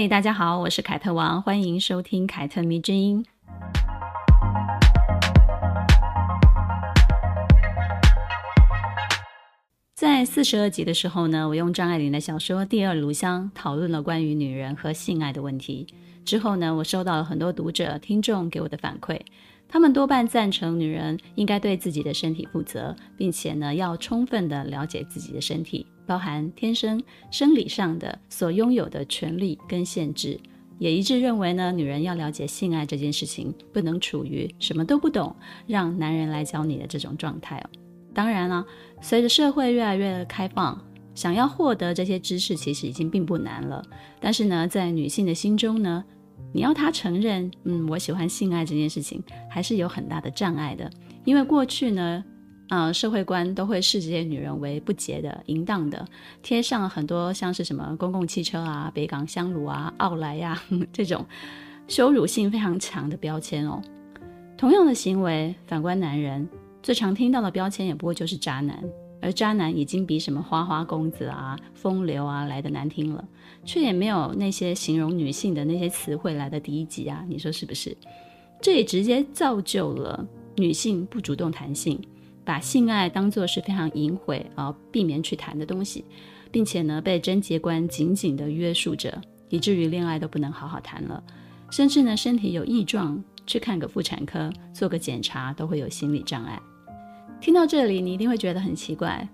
嘿，大家好，我是凯特王，欢迎收听凯特迷之音。在四十二集的时候呢，我用张爱玲的小说《第二炉香》讨论了关于女人和性爱的问题。之后呢，我收到了很多读者、听众给我的反馈，他们多半赞成女人应该对自己的身体负责，并且呢，要充分的了解自己的身体，包含天生生理上的所拥有的权利跟限制。也一致认为呢，女人要了解性爱这件事情，不能处于什么都不懂，让男人来教你的这种状态哦。当然了，随着社会越来越开放，想要获得这些知识其实已经并不难了。但是呢，在女性的心中呢，你要他承认，嗯，我喜欢性爱这件事情，还是有很大的障碍的。因为过去呢，呃，社会观都会视这些女人为不洁的、淫荡的，贴上很多像是什么公共汽车啊、北港香炉啊、奥莱呀 这种羞辱性非常强的标签哦。同样的行为，反观男人。最常听到的标签也不过就是渣男，而渣男已经比什么花花公子啊、风流啊来得难听了，却也没有那些形容女性的那些词汇来得低级啊，你说是不是？这也直接造就了女性不主动谈性，把性爱当作是非常淫秽啊，避免去谈的东西，并且呢被贞洁观紧紧地约束着，以至于恋爱都不能好好谈了，甚至呢身体有异状，去看个妇产科做个检查都会有心理障碍。听到这里，你一定会觉得很奇怪，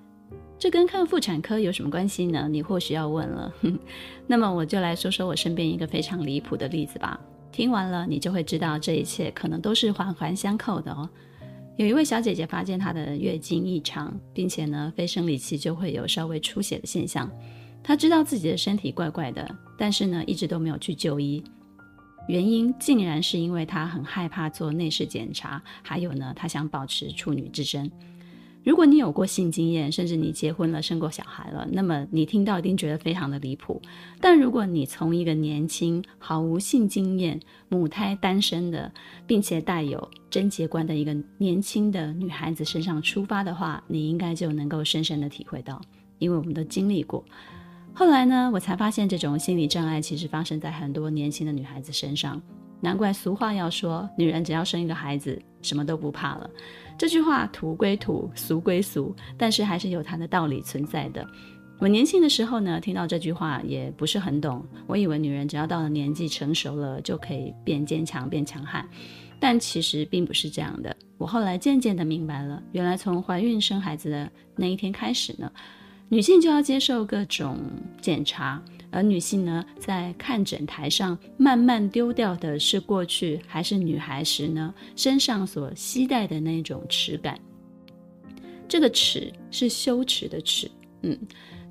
这跟看妇产科有什么关系呢？你或许要问了。那么我就来说说我身边一个非常离谱的例子吧。听完了，你就会知道这一切可能都是环环相扣的哦。有一位小姐姐发现她的月经异常，并且呢，非生理期就会有稍微出血的现象。她知道自己的身体怪怪的，但是呢，一直都没有去就医。原因竟然是因为她很害怕做内视检查，还有呢，她想保持处女之身。如果你有过性经验，甚至你结婚了、生过小孩了，那么你听到一定觉得非常的离谱。但如果你从一个年轻、毫无性经验、母胎单身的，并且带有贞洁观的一个年轻的女孩子身上出发的话，你应该就能够深深的体会到，因为我们都经历过。后来呢，我才发现这种心理障碍其实发生在很多年轻的女孩子身上。难怪俗话要说，女人只要生一个孩子，什么都不怕了。这句话土归土，俗归俗，但是还是有它的道理存在的。我年轻的时候呢，听到这句话也不是很懂，我以为女人只要到了年纪成熟了，就可以变坚强、变强悍。但其实并不是这样的。我后来渐渐的明白了，原来从怀孕生孩子的那一天开始呢。女性就要接受各种检查，而女性呢，在看诊台上慢慢丢掉的是过去还是女孩时呢，身上所携带的那种耻感。这个耻是羞耻的耻，嗯，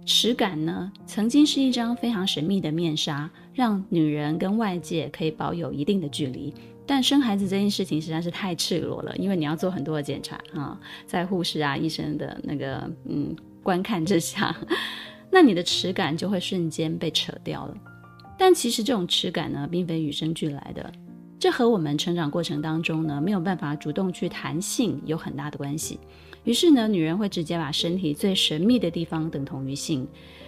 耻感呢，曾经是一张非常神秘的面纱，让女人跟外界可以保有一定的距离。但生孩子这件事情实在是太赤裸了，因为你要做很多的检查啊，在护士啊、医生的那个嗯。观看之下，那你的耻感就会瞬间被扯掉了。但其实这种耻感呢，并非与生俱来的，这和我们成长过程当中呢，没有办法主动去谈性有很大的关系。于是呢，女人会直接把身体最神秘的地方等同于性，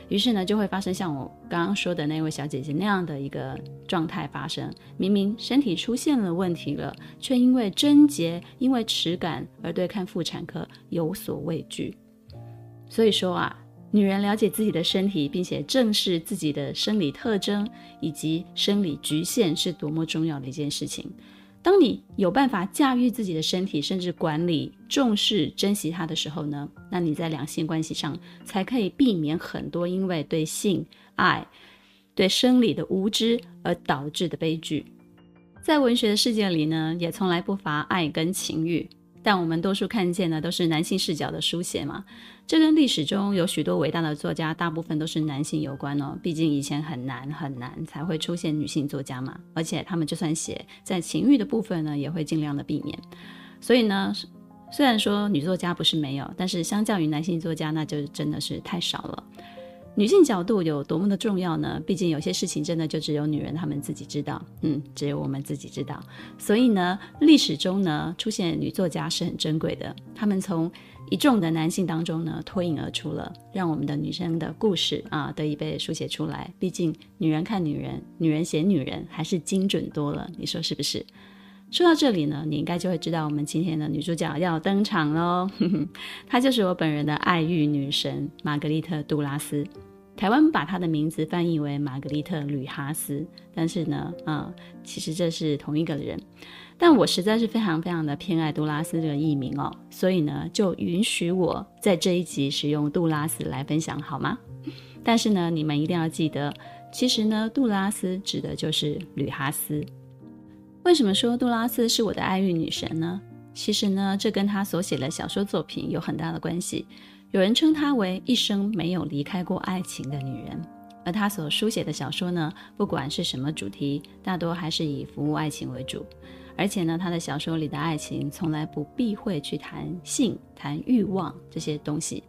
于是呢，就会发生像我刚刚说的那位小姐姐那样的一个状态发生。明明身体出现了问题了，却因为贞洁、因为耻感而对看妇产科有所畏惧。所以说啊，女人了解自己的身体，并且正视自己的生理特征以及生理局限，是多么重要的一件事情。当你有办法驾驭自己的身体，甚至管理、重视、珍惜它的时候呢，那你在两性关系上才可以避免很多因为对性爱、对生理的无知而导致的悲剧。在文学的世界里呢，也从来不乏爱跟情欲。但我们多数看见的都是男性视角的书写嘛，这跟历史中有许多伟大的作家，大部分都是男性有关哦。毕竟以前很难很难才会出现女性作家嘛，而且他们就算写在情欲的部分呢，也会尽量的避免。所以呢，虽然说女作家不是没有，但是相较于男性作家，那就真的是太少了。女性角度有多么的重要呢？毕竟有些事情真的就只有女人她们自己知道，嗯，只有我们自己知道。所以呢，历史中呢出现女作家是很珍贵的，她们从一众的男性当中呢脱颖而出了，让我们的女生的故事啊得以被书写出来。毕竟女人看女人，女人写女人，还是精准多了，你说是不是？说到这里呢，你应该就会知道我们今天的女主角要登场喽，她就是我本人的爱欲女神玛格丽特·杜拉斯。台湾把她的名字翻译为玛格丽特·吕哈斯，但是呢，啊、其实这是同一个人。但我实在是非常非常的偏爱杜拉斯这个艺名哦，所以呢，就允许我在这一集使用杜拉斯来分享好吗？但是呢，你们一定要记得，其实呢，杜拉斯指的就是吕哈斯。为什么说杜拉斯是我的爱欲女神呢？其实呢，这跟她所写的小说作品有很大的关系。有人称她为一生没有离开过爱情的女人，而她所书写的小说呢，不管是什么主题，大多还是以服务爱情为主。而且呢，她的小说里的爱情从来不避讳去谈性、谈欲望这些东西，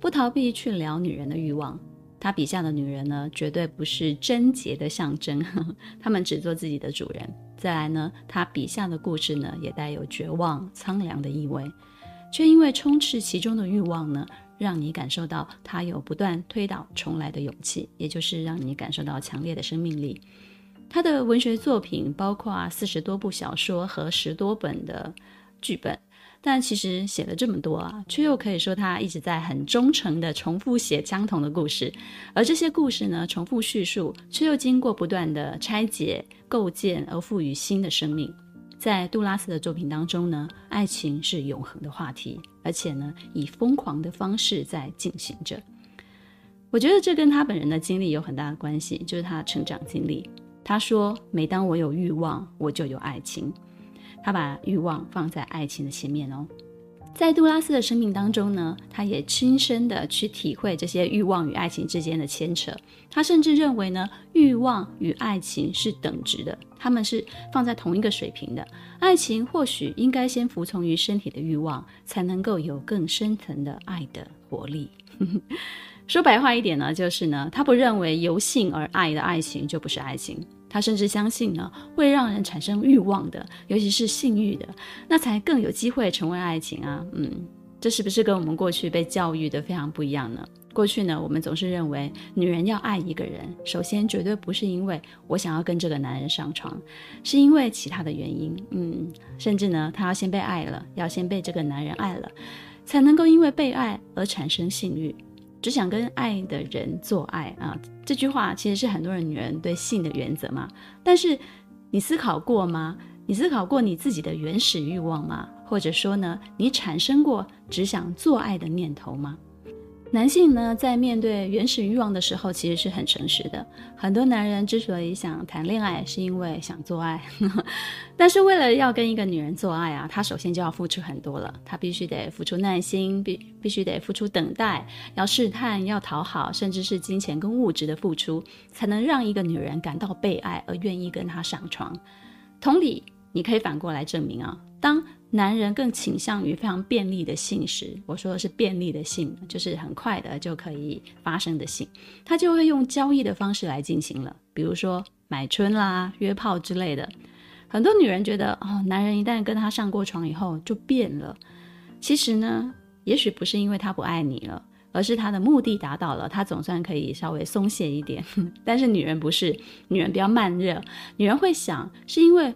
不逃避去聊女人的欲望。她笔下的女人呢，绝对不是贞洁的象征，她们只做自己的主人。再来呢，她笔下的故事呢，也带有绝望、苍凉的意味，却因为充斥其中的欲望呢。让你感受到他有不断推倒重来的勇气，也就是让你感受到强烈的生命力。他的文学作品包括四十多部小说和十多本的剧本，但其实写了这么多啊，却又可以说他一直在很忠诚地重复写相同的故事，而这些故事呢，重复叙述，却又经过不断的拆解、构建而赋予新的生命。在杜拉斯的作品当中呢，爱情是永恒的话题，而且呢，以疯狂的方式在进行着。我觉得这跟他本人的经历有很大的关系，就是他的成长经历。他说：“每当我有欲望，我就有爱情。”他把欲望放在爱情的前面哦。在杜拉斯的生命当中呢，他也亲身的去体会这些欲望与爱情之间的牵扯。他甚至认为呢，欲望与爱情是等值的，他们是放在同一个水平的。爱情或许应该先服从于身体的欲望，才能够有更深层的爱的活力。说白话一点呢，就是呢，他不认为由性而爱的爱情就不是爱情。他甚至相信呢，会让人产生欲望的，尤其是性欲的，那才更有机会成为爱情啊。嗯，这是不是跟我们过去被教育的非常不一样呢？过去呢，我们总是认为女人要爱一个人，首先绝对不是因为我想要跟这个男人上床，是因为其他的原因。嗯，甚至呢，她要先被爱了，要先被这个男人爱了，才能够因为被爱而产生性欲。只想跟爱的人做爱啊！这句话其实是很多人女人对性的原则嘛。但是你思考过吗？你思考过你自己的原始欲望吗？或者说呢，你产生过只想做爱的念头吗？男性呢，在面对原始欲望的时候，其实是很诚实的。很多男人之所以想谈恋爱，是因为想做爱，但是为了要跟一个女人做爱啊，他首先就要付出很多了。他必须得付出耐心，必必须得付出等待，要试探，要讨好，甚至是金钱跟物质的付出，才能让一个女人感到被爱而愿意跟他上床。同理，你可以反过来证明啊，当男人更倾向于非常便利的性时，我说的是便利的性，就是很快的就可以发生的性，他就会用交易的方式来进行了，比如说买春啦、约炮之类的。很多女人觉得，哦，男人一旦跟他上过床以后就变了。其实呢，也许不是因为他不爱你了，而是他的目的达到了，他总算可以稍微松懈一点。但是女人不是，女人比较慢热，女人会想，是因为。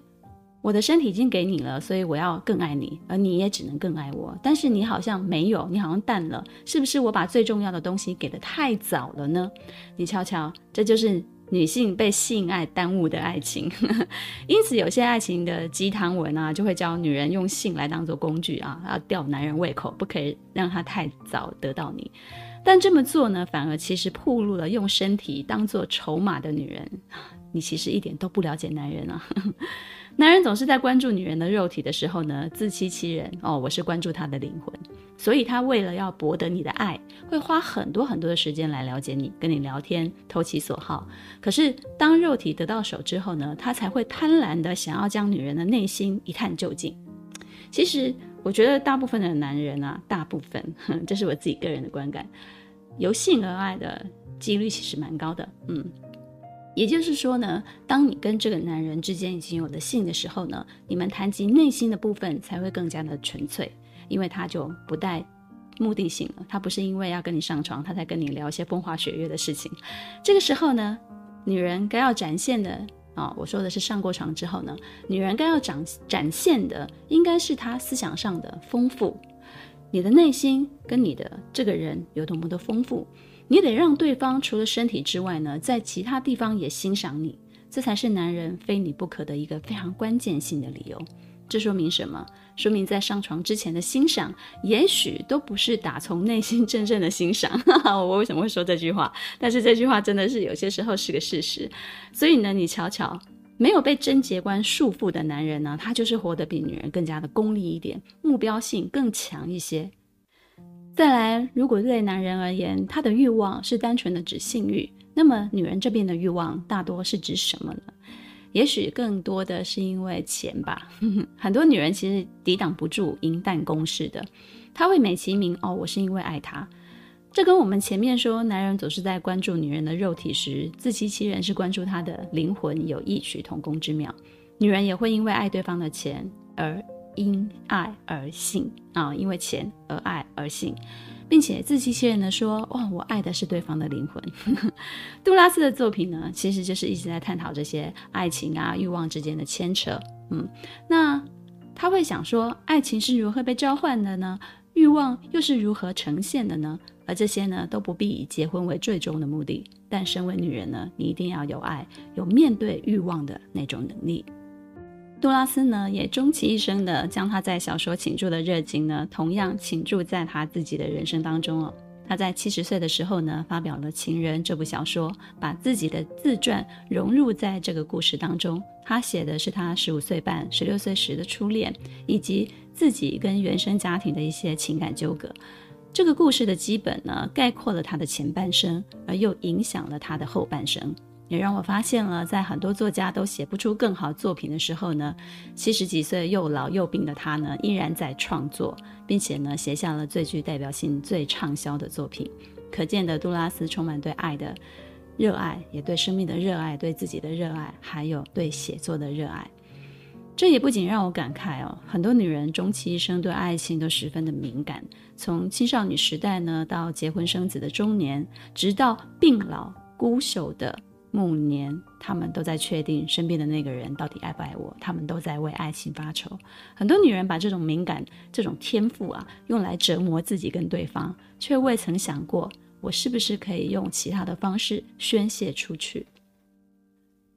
我的身体已经给你了，所以我要更爱你，而你也只能更爱我。但是你好像没有，你好像淡了，是不是我把最重要的东西给得太早了呢？你瞧瞧，这就是女性被性爱耽误的爱情。因此，有些爱情的鸡汤文啊，就会教女人用性来当做工具啊，要吊男人胃口，不可以让他太早得到你。但这么做呢，反而其实暴露了用身体当做筹码的女人。你其实一点都不了解男人啊。男人总是在关注女人的肉体的时候呢，自欺欺人哦。我是关注他的灵魂，所以他为了要博得你的爱，会花很多很多的时间来了解你，跟你聊天，投其所好。可是当肉体得到手之后呢，他才会贪婪的想要将女人的内心一探究竟。其实。我觉得大部分的男人啊，大部分，这是我自己个人的观感，由性而爱的几率其实蛮高的。嗯，也就是说呢，当你跟这个男人之间已经有了性的时候呢，你们谈及内心的部分才会更加的纯粹，因为他就不带目的性了，他不是因为要跟你上床，他才跟你聊一些风花雪月的事情。这个时候呢，女人该要展现的。啊、我说的是上过床之后呢，女人该要展展现的应该是她思想上的丰富，你的内心跟你的这个人有多么的丰富，你得让对方除了身体之外呢，在其他地方也欣赏你，这才是男人非你不可的一个非常关键性的理由。这说明什么？说明在上床之前的欣赏，也许都不是打从内心真正的欣赏。我为什么会说这句话？但是这句话真的是有些时候是个事实。所以呢，你瞧瞧，没有被贞洁观束缚的男人呢，他就是活得比女人更加的功利一点，目标性更强一些。再来，如果对男人而言，他的欲望是单纯的指性欲，那么女人这边的欲望大多是指什么呢？也许更多的是因为钱吧，很多女人其实抵挡不住银弹攻势的，她会美其名哦，我是因为爱他。这跟我们前面说男人总是在关注女人的肉体时，自欺欺人是关注她的灵魂有异曲同工之妙。女人也会因为爱对方的钱而因爱而性啊，因为钱而爱而性。并且自欺欺人的说：“哇，我爱的是对方的灵魂。”杜拉斯的作品呢，其实就是一直在探讨这些爱情啊、欲望之间的牵扯。嗯，那他会想说，爱情是如何被召唤的呢？欲望又是如何呈现的呢？而这些呢，都不必以结婚为最终的目的。但身为女人呢，你一定要有爱，有面对欲望的那种能力。杜拉斯呢，也终其一生的将他在小说倾注的热情呢，同样倾注在他自己的人生当中哦。他在七十岁的时候呢，发表了《情人》这部小说，把自己的自传融入在这个故事当中。他写的是他十五岁半、十六岁时的初恋，以及自己跟原生家庭的一些情感纠葛。这个故事的基本呢，概括了他的前半生，而又影响了他的后半生。也让我发现了，在很多作家都写不出更好作品的时候呢，七十几岁又老又病的他呢，依然在创作，并且呢，写下了最具代表性、最畅销的作品。可见的杜拉斯充满对爱的热爱，也对生命的热爱，对自己的热爱，还有对写作的热爱。这也不仅让我感慨哦，很多女人终其一生对爱情都十分的敏感，从青少女时代呢，到结婚生子的中年，直到病老孤朽的。暮年，他们都在确定身边的那个人到底爱不爱我，他们都在为爱情发愁。很多女人把这种敏感、这种天赋啊，用来折磨自己跟对方，却未曾想过，我是不是可以用其他的方式宣泄出去。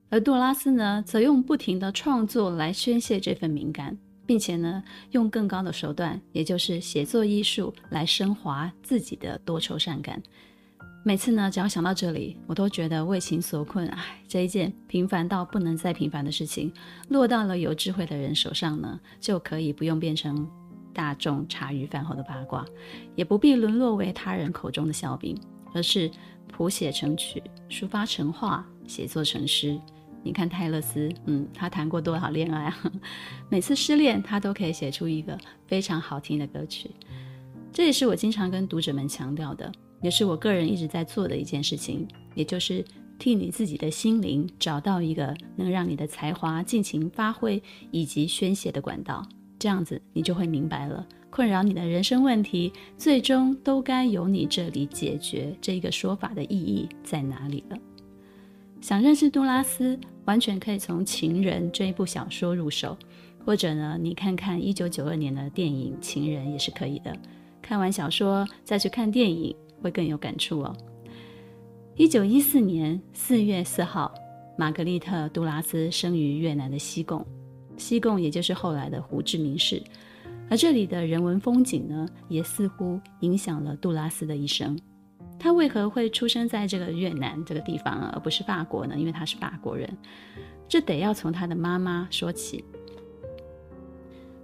而杜拉斯呢，则用不停的创作来宣泄这份敏感，并且呢，用更高的手段，也就是写作艺术，来升华自己的多愁善感。每次呢，只要想到这里，我都觉得为情所困。唉，这一件平凡到不能再平凡的事情，落到了有智慧的人手上呢，就可以不用变成大众茶余饭后的八卦，也不必沦落为他人口中的笑柄，而是谱写成曲，抒发成画，写作成诗。你看泰勒斯，嗯，他谈过多少恋爱啊？每次失恋，他都可以写出一个非常好听的歌曲。这也是我经常跟读者们强调的。也是我个人一直在做的一件事情，也就是替你自己的心灵找到一个能让你的才华尽情发挥以及宣泄的管道。这样子，你就会明白了，困扰你的人生问题，最终都该由你这里解决。这一个说法的意义在哪里了？想认识杜拉斯，完全可以从《情人》这一部小说入手，或者呢，你看看一九九二年的电影《情人》也是可以的。看完小说再去看电影。会更有感触哦。一九一四年四月四号，玛格丽特·杜拉斯生于越南的西贡，西贡也就是后来的胡志明市。而这里的人文风景呢，也似乎影响了杜拉斯的一生。他为何会出生在这个越南这个地方，而不是法国呢？因为他是法国人，这得要从他的妈妈说起。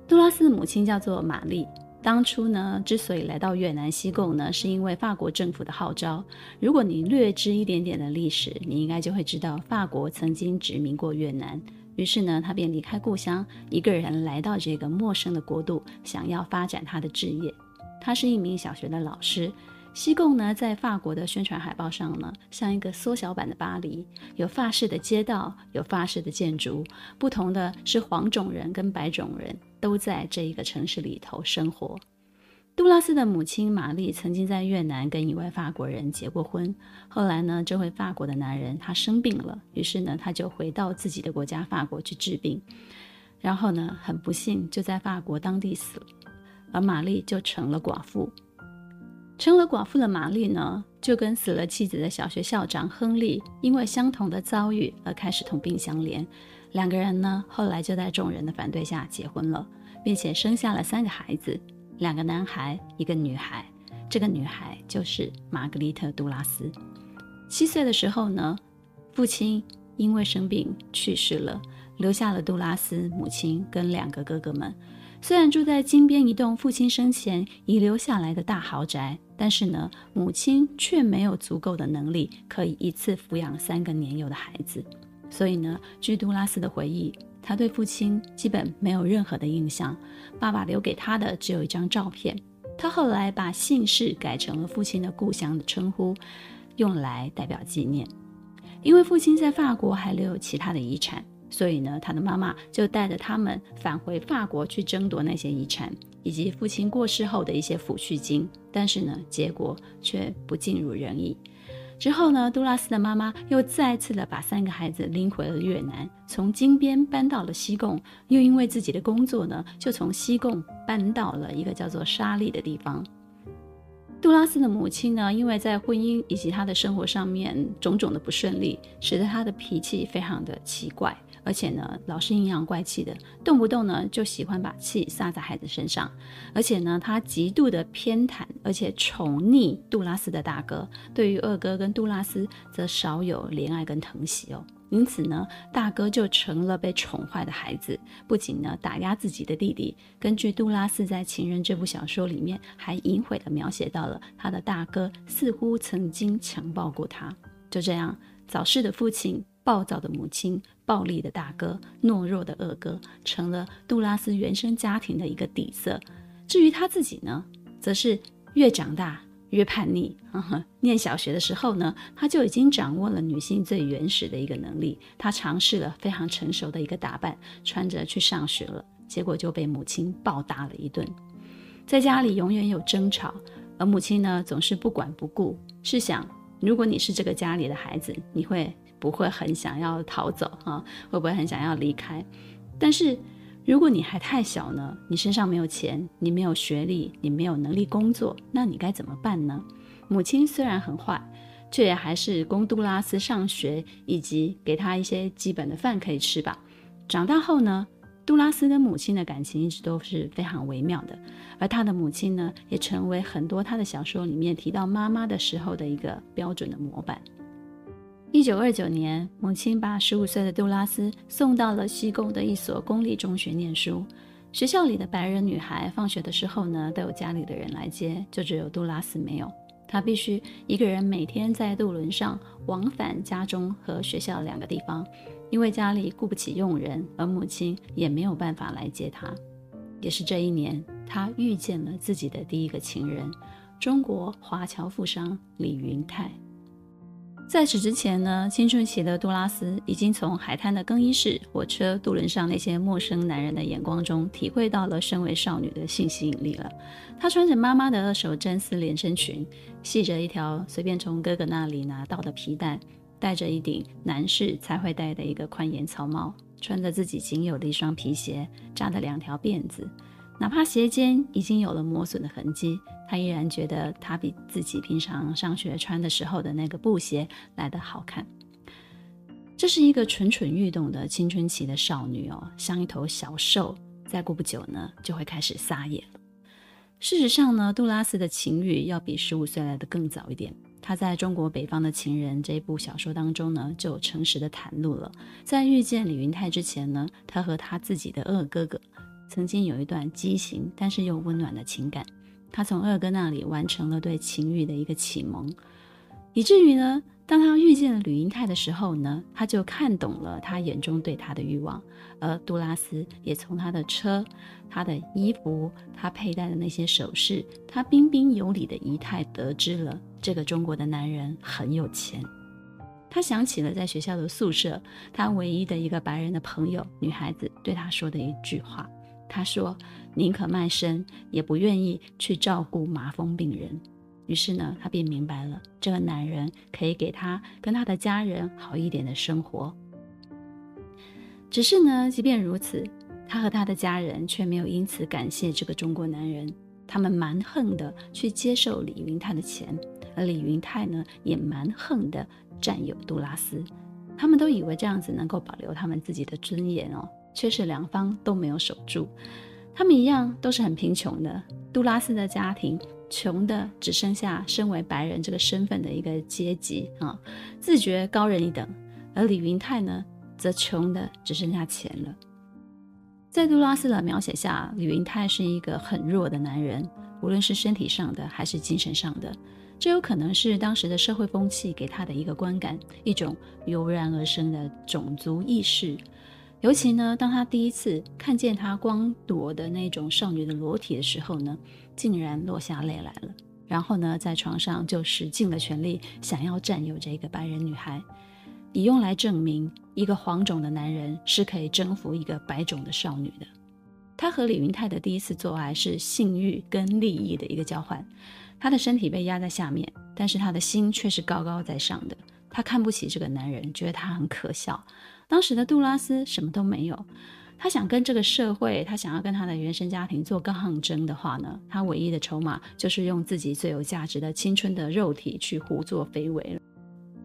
杜拉斯的母亲叫做玛丽。当初呢，之所以来到越南西贡呢，是因为法国政府的号召。如果你略知一点点的历史，你应该就会知道，法国曾经殖民过越南。于是呢，他便离开故乡，一个人来到这个陌生的国度，想要发展他的置业。他是一名小学的老师。西贡呢，在法国的宣传海报上呢，像一个缩小版的巴黎，有法式的街道，有法式的建筑。不同的是，黄种人跟白种人都在这一个城市里头生活。杜拉斯的母亲玛丽曾经在越南跟一位法国人结过婚，后来呢，这位法国的男人他生病了，于是呢，他就回到自己的国家法国去治病，然后呢，很不幸就在法国当地死了，而玛丽就成了寡妇。成了寡妇的玛丽呢，就跟死了妻子的小学校长亨利，因为相同的遭遇而开始同病相怜。两个人呢，后来就在众人的反对下结婚了，并且生下了三个孩子，两个男孩，一个女孩。这个女孩就是玛格丽特·杜拉斯。七岁的时候呢，父亲因为生病去世了，留下了杜拉斯母亲跟两个哥哥们。虽然住在金边一栋父亲生前遗留下来的大豪宅，但是呢，母亲却没有足够的能力可以一次抚养三个年幼的孩子。所以呢，据杜拉斯的回忆，他对父亲基本没有任何的印象。爸爸留给他的只有一张照片。他后来把姓氏改成了父亲的故乡的称呼，用来代表纪念。因为父亲在法国还留有其他的遗产。所以呢，他的妈妈就带着他们返回法国去争夺那些遗产，以及父亲过世后的一些抚恤金。但是呢，结果却不尽如人意。之后呢，杜拉斯的妈妈又再次的把三个孩子拎回了越南，从金边搬到了西贡，又因为自己的工作呢，就从西贡搬到了一个叫做沙利的地方。杜拉斯的母亲呢，因为在婚姻以及她的生活上面种种的不顺利，使得她的脾气非常的奇怪。而且呢，老是阴阳怪气的，动不动呢就喜欢把气撒在孩子身上。而且呢，他极度的偏袒，而且宠溺杜拉斯的大哥，对于二哥跟杜拉斯则少有怜爱跟疼惜哦。因此呢，大哥就成了被宠坏的孩子，不仅呢打压自己的弟弟。根据杜拉斯在《情人》这部小说里面，还隐晦的描写到了他的大哥似乎曾经强暴过他。就这样，早逝的父亲。暴躁的母亲、暴力的大哥、懦弱的二哥，成了杜拉斯原生家庭的一个底色。至于他自己呢，则是越长大越叛逆。呵呵，念小学的时候呢，他就已经掌握了女性最原始的一个能力。他尝试了非常成熟的一个打扮，穿着去上学了，结果就被母亲暴打了一顿。在家里永远有争吵，而母亲呢，总是不管不顾。试想，如果你是这个家里的孩子，你会？不会很想要逃走哈，会不会很想要离开？但是如果你还太小呢，你身上没有钱，你没有学历，你没有能力工作，那你该怎么办呢？母亲虽然很坏，却也还是供杜拉斯上学，以及给他一些基本的饭可以吃吧。长大后呢，杜拉斯跟母亲的感情一直都是非常微妙的，而他的母亲呢，也成为很多他的小说里面提到妈妈的时候的一个标准的模板。一九二九年，母亲把十五岁的杜拉斯送到了西贡的一所公立中学念书。学校里的白人女孩放学的时候呢，都有家里的人来接，就只有杜拉斯没有。她必须一个人每天在渡轮上往返家中和学校两个地方，因为家里雇不起佣人，而母亲也没有办法来接她。也是这一年，她遇见了自己的第一个情人——中国华侨富商李云泰。在此之前呢，青春期的杜拉斯已经从海滩的更衣室、火车、渡轮上那些陌生男人的眼光中，体会到了身为少女的性吸引力了。她穿着妈妈的二手真丝连身裙，系着一条随便从哥哥那里拿到的皮带，戴着一顶男士才会戴的一个宽檐草帽，穿着自己仅有的一双皮鞋，扎的两条辫子。哪怕鞋尖已经有了磨损的痕迹，他依然觉得它比自己平常上学穿的时候的那个布鞋来得好看。这是一个蠢蠢欲动的青春期的少女哦，像一头小兽，再过不久呢就会开始撒野了。事实上呢，杜拉斯的情欲要比十五岁来的更早一点。他在中国北方的情人这一部小说当中呢，就诚实的袒露了，在遇见李云泰之前呢，他和他自己的二哥哥。曾经有一段畸形但是又温暖的情感，他从二哥那里完成了对情欲的一个启蒙。以至于呢，当他遇见了吕英泰的时候呢，他就看懂了他眼中对他的欲望，而杜拉斯也从他的车、他的衣服、他佩戴的那些首饰、他彬彬有礼的仪态，得知了这个中国的男人很有钱。他想起了在学校的宿舍，他唯一的一个白人的朋友女孩子对他说的一句话，他说：“宁可卖身，也不愿意去照顾麻风病人。”于是呢，他便明白了，这个男人可以给他跟他的家人好一点的生活。只是呢，即便如此，他和他的家人却没有因此感谢这个中国男人。他们蛮横的去接受李云泰的钱，而李云泰呢，也蛮横的占有杜拉斯。他们都以为这样子能够保留他们自己的尊严哦，却是两方都没有守住。他们一样都是很贫穷的。杜拉斯的家庭。穷的只剩下身为白人这个身份的一个阶级啊，自觉高人一等；而李云泰呢，则穷的只剩下钱了。在杜拉斯的描写下，李云泰是一个很弱的男人，无论是身体上的还是精神上的。这有可能是当时的社会风气给他的一个观感，一种油然而生的种族意识。尤其呢，当他第一次看见他光裸的那种少女的裸体的时候呢，竟然落下泪来了。然后呢，在床上就使尽了全力，想要占有这个白人女孩，以用来证明一个黄种的男人是可以征服一个白种的少女的。他和李云泰的第一次做爱是性欲跟利益的一个交换，他的身体被压在下面，但是他的心却是高高在上的。她看不起这个男人，觉得他很可笑。当时的杜拉斯什么都没有，他想跟这个社会，他想要跟他的原生家庭做抗争的话呢，他唯一的筹码就是用自己最有价值的青春的肉体去胡作非为了。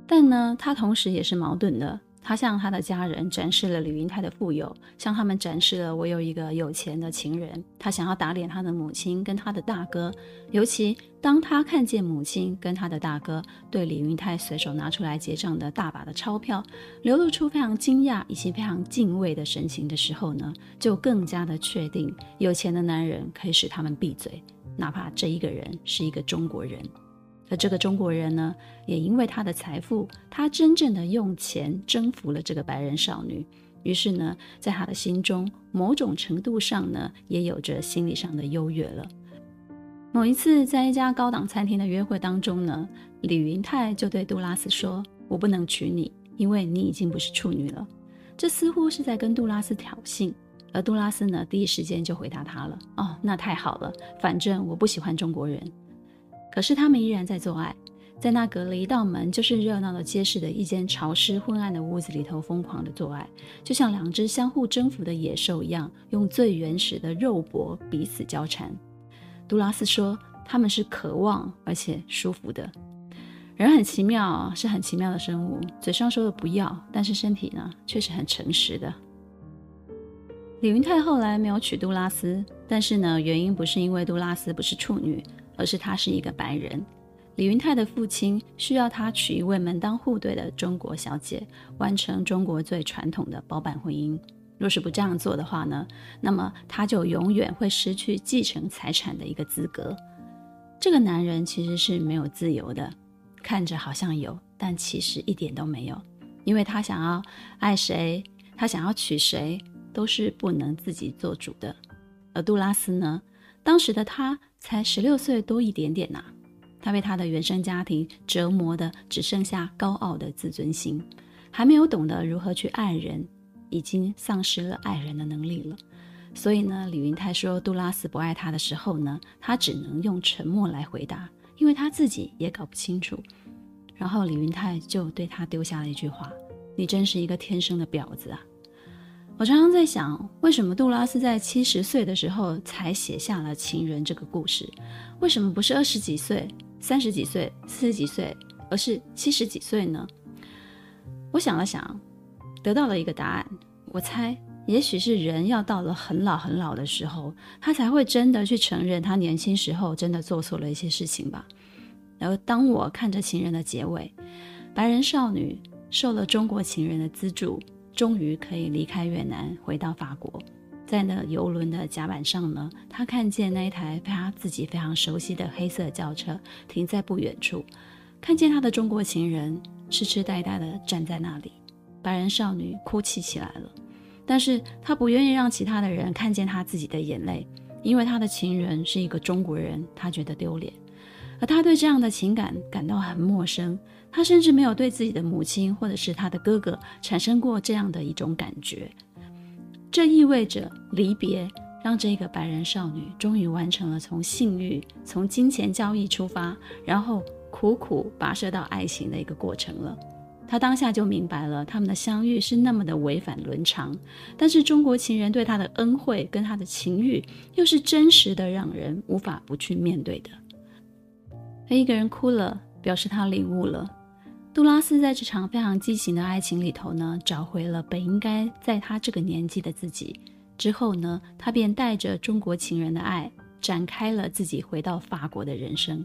但呢，他同时也是矛盾的。他向他的家人展示了李云泰的富有，向他们展示了我有一个有钱的情人。他想要打脸他的母亲跟他的大哥，尤其当他看见母亲跟他的大哥对李云泰随手拿出来结账的大把的钞票，流露出非常惊讶以及非常敬畏的神情的时候呢，就更加的确定有钱的男人可以使他们闭嘴，哪怕这一个人是一个中国人。而这个中国人呢，也因为他的财富，他真正的用钱征服了这个白人少女。于是呢，在他的心中，某种程度上呢，也有着心理上的优越了。某一次，在一家高档餐厅的约会当中呢，李云泰就对杜拉斯说：“我不能娶你，因为你已经不是处女了。”这似乎是在跟杜拉斯挑衅。而杜拉斯呢，第一时间就回答他了：“哦，那太好了，反正我不喜欢中国人。”可是他们依然在做爱，在那隔了一道门就是热闹的街市的一间潮湿昏暗的屋子里头疯狂的做爱，就像两只相互征服的野兽一样，用最原始的肉搏彼此交缠。杜拉斯说他们是渴望而且舒服的。人很奇妙，是很奇妙的生物，嘴上说的不要，但是身体呢却是很诚实的。李云泰后来没有娶杜拉斯，但是呢，原因不是因为杜拉斯不是处女。而是他是一个白人，李云泰的父亲需要他娶一位门当户对的中国小姐，完成中国最传统的包办婚姻。若是不这样做的话呢，那么他就永远会失去继承财产的一个资格。这个男人其实是没有自由的，看着好像有，但其实一点都没有，因为他想要爱谁，他想要娶谁，都是不能自己做主的。而杜拉斯呢？当时的他才十六岁多一点点呐、啊，他被他的原生家庭折磨的只剩下高傲的自尊心，还没有懂得如何去爱人，已经丧失了爱人的能力了。所以呢，李云泰说杜拉斯不爱他的时候呢，他只能用沉默来回答，因为他自己也搞不清楚。然后李云泰就对他丢下了一句话：“你真是一个天生的婊子啊！”我常常在想，为什么杜拉斯在七十岁的时候才写下了《情人》这个故事？为什么不是二十几岁、三十几岁、四十几岁，而是七十几岁呢？我想了想，得到了一个答案。我猜，也许是人要到了很老很老的时候，他才会真的去承认他年轻时候真的做错了一些事情吧。然后，当我看着《情人》的结尾，白人少女受了中国情人的资助。终于可以离开越南，回到法国。在那游轮的甲板上呢，他看见那一台他自己非常熟悉的黑色轿车停在不远处。看见他的中国情人痴痴呆呆地站在那里，白人少女哭泣起来了。但是他不愿意让其他的人看见他自己的眼泪，因为他的情人是一个中国人，他觉得丢脸。而他对这样的情感感到很陌生，他甚至没有对自己的母亲或者是他的哥哥产生过这样的一种感觉。这意味着离别，让这个白人少女终于完成了从性欲、从金钱交易出发，然后苦苦跋涉到爱情的一个过程了。他当下就明白了，他们的相遇是那么的违反伦常，但是中国情人对他的恩惠跟他的情欲，又是真实的，让人无法不去面对的。他一个人哭了，表示他领悟了。杜拉斯在这场非常激情的爱情里头呢，找回了本应该在他这个年纪的自己。之后呢，他便带着中国情人的爱，展开了自己回到法国的人生。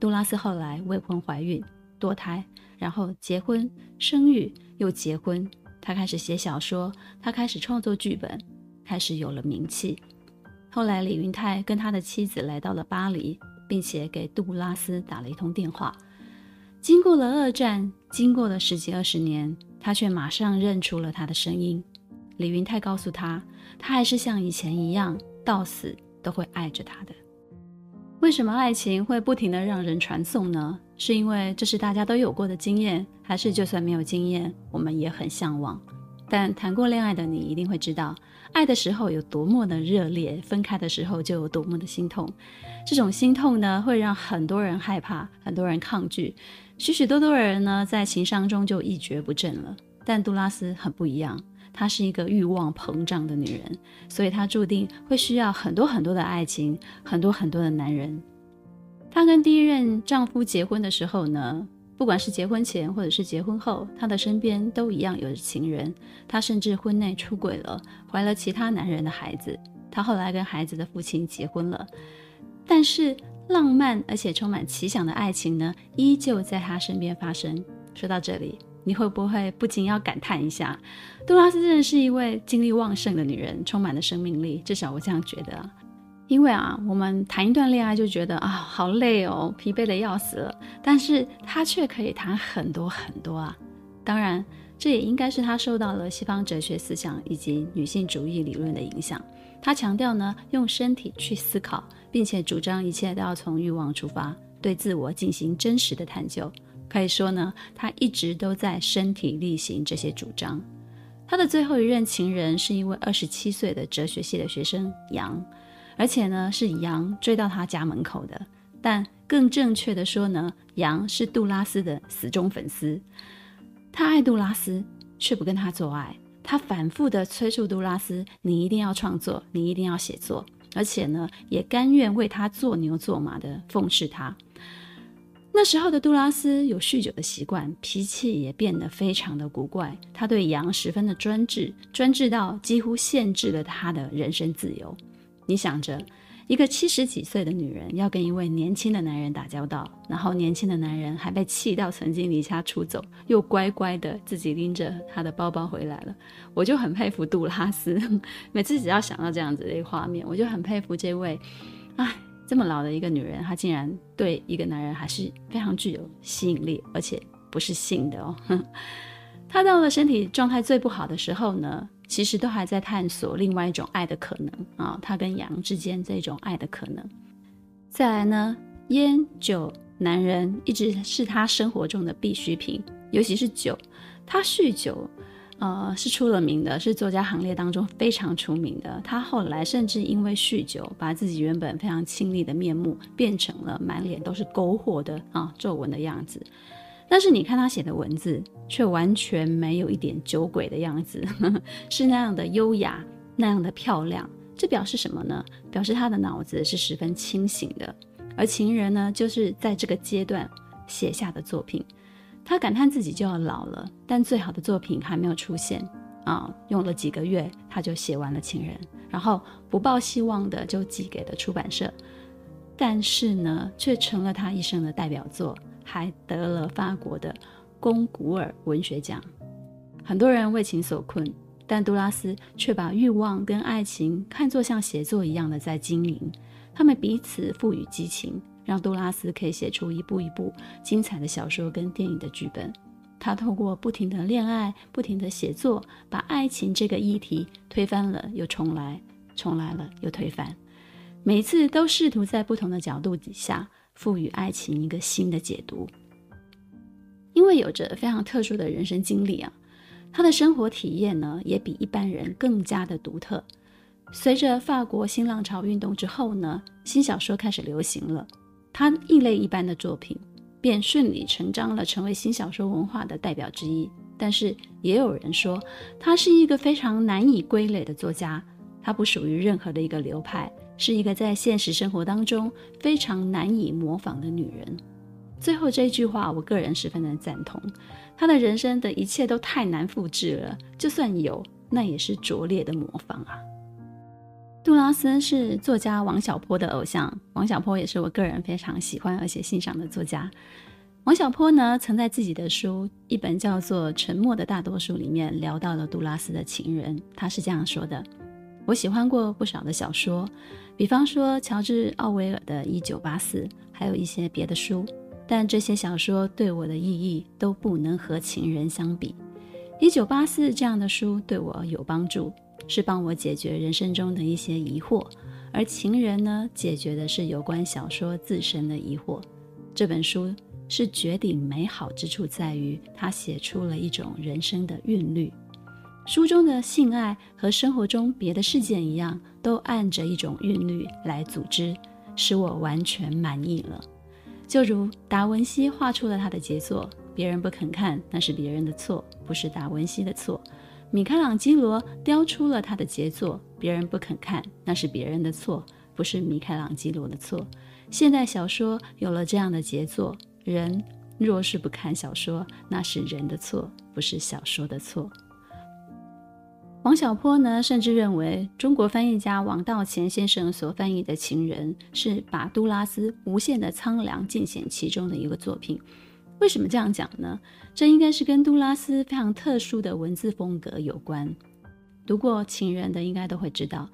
杜拉斯后来未婚怀孕、堕胎，然后结婚、生育，又结婚。他开始写小说，他开始创作剧本，开始有了名气。后来李云泰跟他的妻子来到了巴黎。并且给杜拉斯打了一通电话。经过了二战，经过了十几二十年，他却马上认出了他的声音。李云泰告诉他，他还是像以前一样，到死都会爱着他的。为什么爱情会不停的让人传颂呢？是因为这是大家都有过的经验，还是就算没有经验，我们也很向往？但谈过恋爱的你一定会知道，爱的时候有多么的热烈，分开的时候就有多么的心痛。这种心痛呢，会让很多人害怕，很多人抗拒，许许多多人呢，在情伤中就一蹶不振了。但杜拉斯很不一样，她是一个欲望膨胀的女人，所以她注定会需要很多很多的爱情，很多很多的男人。她跟第一任丈夫结婚的时候呢，不管是结婚前或者是结婚后，她的身边都一样有着情人。她甚至婚内出轨了，怀了其他男人的孩子。她后来跟孩子的父亲结婚了。但是浪漫而且充满奇想的爱情呢，依旧在他身边发生。说到这里，你会不会不禁要感叹一下，杜拉斯真的是一位精力旺盛的女人，充满了生命力。至少我这样觉得。因为啊，我们谈一段恋爱就觉得啊，好累哦，疲惫得要死了。但是她却可以谈很多很多啊。当然，这也应该是她受到了西方哲学思想以及女性主义理论的影响。她强调呢，用身体去思考。并且主张一切都要从欲望出发，对自我进行真实的探究。可以说呢，他一直都在身体力行这些主张。他的最后一任情人是一位二十七岁的哲学系的学生杨，而且呢是羊追到他家门口的。但更正确的说呢，羊是杜拉斯的死忠粉丝。他爱杜拉斯，却不跟他做爱。他反复的催促杜拉斯：“你一定要创作，你一定要写作。”而且呢，也甘愿为他做牛做马的奉侍他。那时候的杜拉斯有酗酒的习惯，脾气也变得非常的古怪。他对羊十分的专制，专制到几乎限制了他的人身自由。你想着。一个七十几岁的女人要跟一位年轻的男人打交道，然后年轻的男人还被气到曾经离家出走，又乖乖的自己拎着他的包包回来了。我就很佩服杜拉斯，每次只要想到这样子的一个画面，我就很佩服这位，哎，这么老的一个女人，她竟然对一个男人还是非常具有吸引力，而且不是性的哦。她到了身体状态最不好的时候呢，其实都还在探索另外一种爱的可能啊，他跟羊之间这种爱的可能。再来呢，烟酒男人一直是他生活中的必需品，尤其是酒。他酗酒，呃，是出了名的，是作家行列当中非常出名的。他后来甚至因为酗酒，把自己原本非常清丽的面目变成了满脸都是篝火的啊皱纹的样子。但是你看他写的文字，却完全没有一点酒鬼的样子，呵呵，是那样的优雅，那样的漂亮。这表示什么呢？表示他的脑子是十分清醒的。而情人呢，就是在这个阶段写下的作品。他感叹自己就要老了，但最好的作品还没有出现啊！用了几个月，他就写完了情人，然后不抱希望的就寄给了出版社。但是呢，却成了他一生的代表作。还得了法国的龚古尔文学奖。很多人为情所困，但杜拉斯却把欲望跟爱情看作像写作一样的在经营。他们彼此赋予激情，让杜拉斯可以写出一部一部精彩的小说跟电影的剧本。他透过不停的恋爱、不停的写作，把爱情这个议题推翻了又重来，重来了又推翻，每次都试图在不同的角度底下赋予爱情一个新的解读。因为有着非常特殊的人生经历啊，他的生活体验呢也比一般人更加的独特。随着法国新浪潮运动之后呢，新小说开始流行了，他异类一般的作品。便顺理成章了，成为新小说文化的代表之一。但是也有人说，他是一个非常难以归类的作家，他不属于任何的一个流派，是一个在现实生活当中非常难以模仿的女人。最后这一句话，我个人十分的赞同。她的人生的一切都太难复制了，就算有，那也是拙劣的模仿啊。杜拉斯是作家王小波的偶像，王小波也是我个人非常喜欢而且欣赏的作家。王小波呢，曾在自己的书一本叫做《沉默的大多数》里面聊到了杜拉斯的情人。他是这样说的：“我喜欢过不少的小说，比方说乔治·奥威尔的《一九八四》，还有一些别的书，但这些小说对我的意义都不能和情人相比。《一九八四》这样的书对我有帮助。”是帮我解决人生中的一些疑惑，而情人呢，解决的是有关小说自身的疑惑。这本书是绝顶美好之处，在于它写出了一种人生的韵律。书中的性爱和生活中别的事件一样，都按着一种韵律来组织，使我完全满意了。就如达文西画出了他的杰作，别人不肯看，那是别人的错，不是达文西的错。米开朗基罗雕出了他的杰作，别人不肯看，那是别人的错，不是米开朗基罗的错。现代小说有了这样的杰作，人若是不看小说，那是人的错，不是小说的错。王小波呢，甚至认为中国翻译家王道乾先生所翻译的《情人》是把杜拉斯无限的苍凉尽显其中的一个作品。为什么这样讲呢？这应该是跟杜拉斯非常特殊的文字风格有关。读过《情人》的应该都会知道，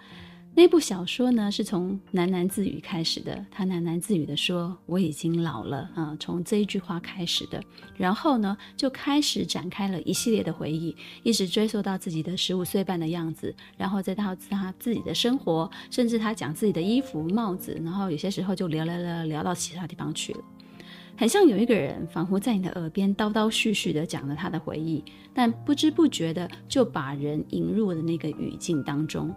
那部小说呢是从喃喃自语开始的。他喃喃自语地说：“我已经老了啊。”从这一句话开始的，然后呢就开始展开了一系列的回忆，一直追溯到自己的十五岁半的样子，然后再到他自己的生活，甚至他讲自己的衣服、帽子，然后有些时候就聊聊聊聊到其他地方去了。很像有一个人，仿佛在你的耳边叨叨絮絮地讲了他的回忆，但不知不觉的就把人引入了那个语境当中。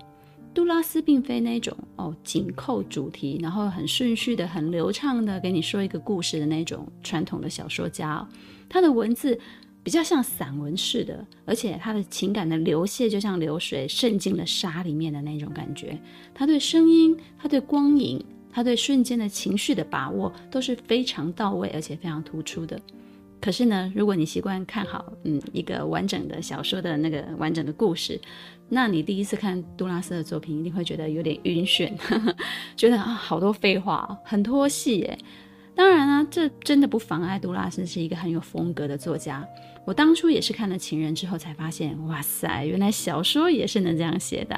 杜拉斯并非那种哦紧扣主题，然后很顺序的、很流畅的给你说一个故事的那种传统的小说家哦。他的文字比较像散文似的，而且他的情感的流泻就像流水渗进了沙里面的那种感觉。他对声音，他对光影。他对瞬间的情绪的把握都是非常到位，而且非常突出的。可是呢，如果你习惯看好嗯一个完整的小说的那个完整的故事，那你第一次看杜拉斯的作品一定会觉得有点晕眩，呵 呵觉得啊好多废话，很拖戏耶。当然啊，这真的不妨碍杜拉斯是一个很有风格的作家。我当初也是看了《情人》之后才发现，哇塞，原来小说也是能这样写的。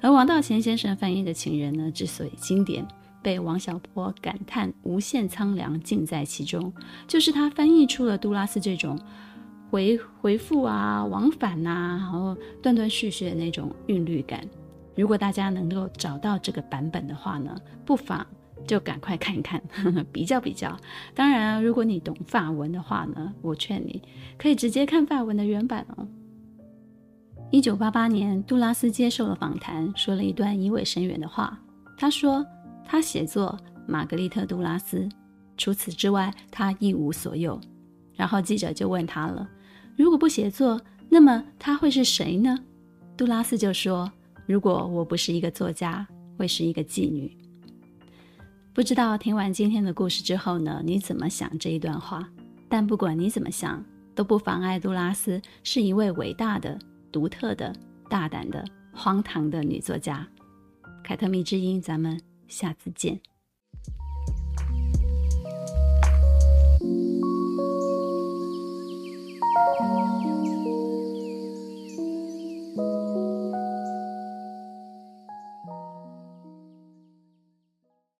而王道干先生翻译的《情人》呢，之所以经典。被王小波感叹无限苍凉尽在其中，就是他翻译出了杜拉斯这种回回复啊、往返呐、然后断断续续的那种韵律感。如果大家能够找到这个版本的话呢，不妨就赶快看一看，呵 呵比较比较。当然，如果你懂法文的话呢，我劝你可以直接看法文的原版哦。一九八八年，杜拉斯接受了访谈，说了一段意味深远的话。他说。他写作玛格丽特·杜拉斯，除此之外，他一无所有。然后记者就问他了：“如果不写作，那么他会是谁呢？”杜拉斯就说：“如果我不是一个作家，会是一个妓女。”不知道听完今天的故事之后呢，你怎么想这一段话？但不管你怎么想，都不妨碍杜拉斯是一位伟大的、独特的、大胆的、荒唐的女作家。凯特蜜之音，咱们。下次见。